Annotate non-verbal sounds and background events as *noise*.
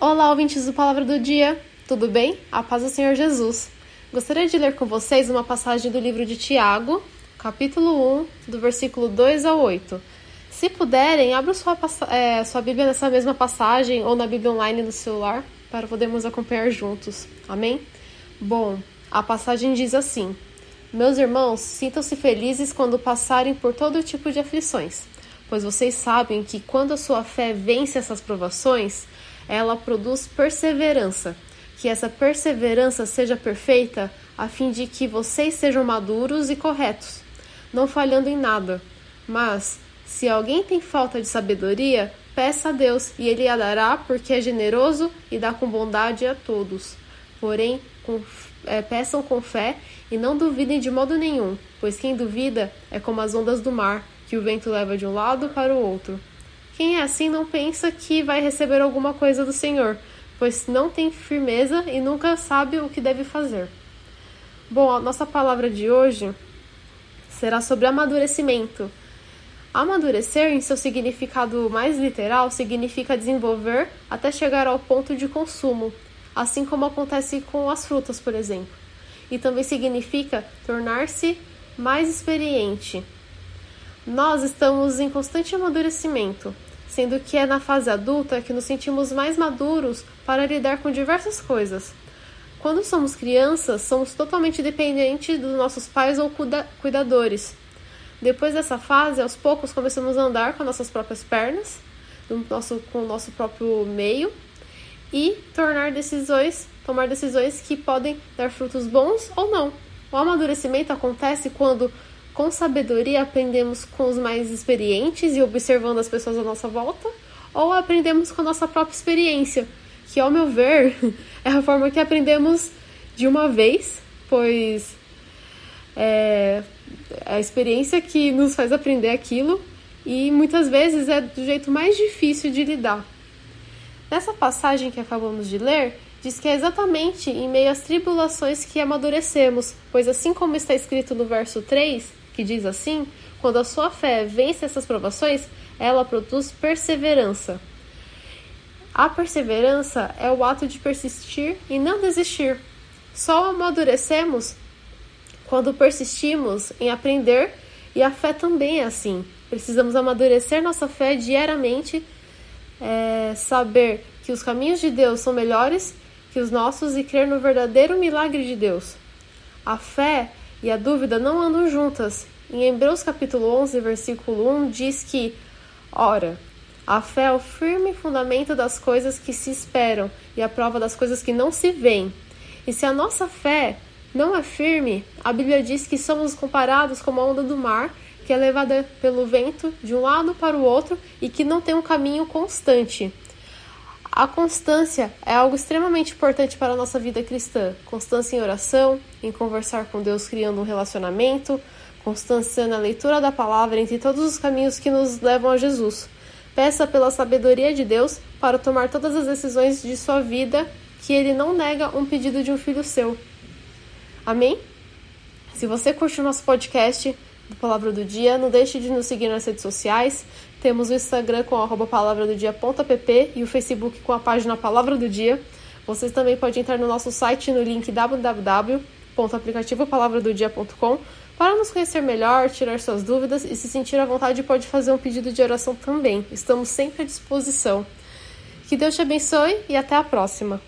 Olá, ouvintes do Palavra do Dia, tudo bem? A paz do Senhor Jesus. Gostaria de ler com vocês uma passagem do livro de Tiago, capítulo 1, do versículo 2 ao 8. Se puderem, abra sua, é, sua Bíblia nessa mesma passagem ou na Bíblia online no celular para podermos acompanhar juntos. Amém? Bom, a passagem diz assim: Meus irmãos, sintam-se felizes quando passarem por todo tipo de aflições, pois vocês sabem que quando a sua fé vence essas provações, ela produz perseverança. Que essa perseverança seja perfeita, a fim de que vocês sejam maduros e corretos, não falhando em nada. Mas, se alguém tem falta de sabedoria, peça a Deus e ele a dará, porque é generoso e dá com bondade a todos. Porém, com, é, peçam com fé e não duvidem de modo nenhum, pois quem duvida é como as ondas do mar, que o vento leva de um lado para o outro. Quem é assim não pensa que vai receber alguma coisa do Senhor, pois não tem firmeza e nunca sabe o que deve fazer. Bom, a nossa palavra de hoje será sobre amadurecimento. Amadurecer, em seu significado mais literal, significa desenvolver até chegar ao ponto de consumo, assim como acontece com as frutas, por exemplo. E também significa tornar-se mais experiente. Nós estamos em constante amadurecimento, sendo que é na fase adulta que nos sentimos mais maduros para lidar com diversas coisas. Quando somos crianças, somos totalmente dependentes dos nossos pais ou cuida cuidadores. Depois dessa fase, aos poucos começamos a andar com nossas próprias pernas, nosso, com o nosso próprio meio e tornar decisões, tomar decisões que podem dar frutos bons ou não. O amadurecimento acontece quando com sabedoria aprendemos com os mais experientes e observando as pessoas à nossa volta, ou aprendemos com a nossa própria experiência, que, ao meu ver, *laughs* é a forma que aprendemos de uma vez, pois é a experiência que nos faz aprender aquilo e muitas vezes é do jeito mais difícil de lidar. Nessa passagem que acabamos de ler, diz que é exatamente em meio às tribulações que amadurecemos, pois assim como está escrito no verso 3, que diz assim: quando a sua fé vence essas provações, ela produz perseverança. A perseverança é o ato de persistir e não desistir. Só amadurecemos quando persistimos em aprender e a fé também é assim. Precisamos amadurecer nossa fé diariamente, é, saber que os caminhos de Deus são melhores que os nossos e crer no verdadeiro milagre de Deus. A fé e a dúvida não andam juntas. Em Hebreus capítulo 11, versículo 1 diz que, ora, a fé é o firme fundamento das coisas que se esperam e a prova das coisas que não se veem. E se a nossa fé não é firme, a Bíblia diz que somos comparados com a onda do mar, que é levada pelo vento de um lado para o outro e que não tem um caminho constante. A constância é algo extremamente importante para a nossa vida cristã. Constância em oração, em conversar com Deus criando um relacionamento, constância na leitura da palavra entre todos os caminhos que nos levam a Jesus. Peça pela sabedoria de Deus para tomar todas as decisões de sua vida, que ele não nega um pedido de um filho seu. Amém? Se você curte o nosso podcast Palavra do Dia, não deixe de nos seguir nas redes sociais. Temos o Instagram com arroba palavra do dia.pp e o Facebook com a página Palavra do Dia. Vocês também podem entrar no nosso site no link www.aplicativopalavradodia.com para nos conhecer melhor, tirar suas dúvidas e se sentir à vontade pode fazer um pedido de oração também. Estamos sempre à disposição. Que Deus te abençoe e até a próxima.